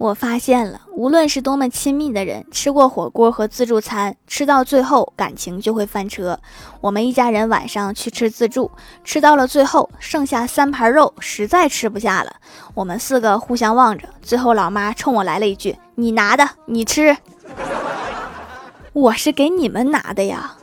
我发现了无论是多么亲密的人吃过火锅和自助餐吃到最后感情就会翻车。我们一家人晚上去吃自助吃到了最后剩下三盘肉实在吃不下了。我们四个互相望着最后老妈冲我来了一句你拿的你吃。我是给你们拿的呀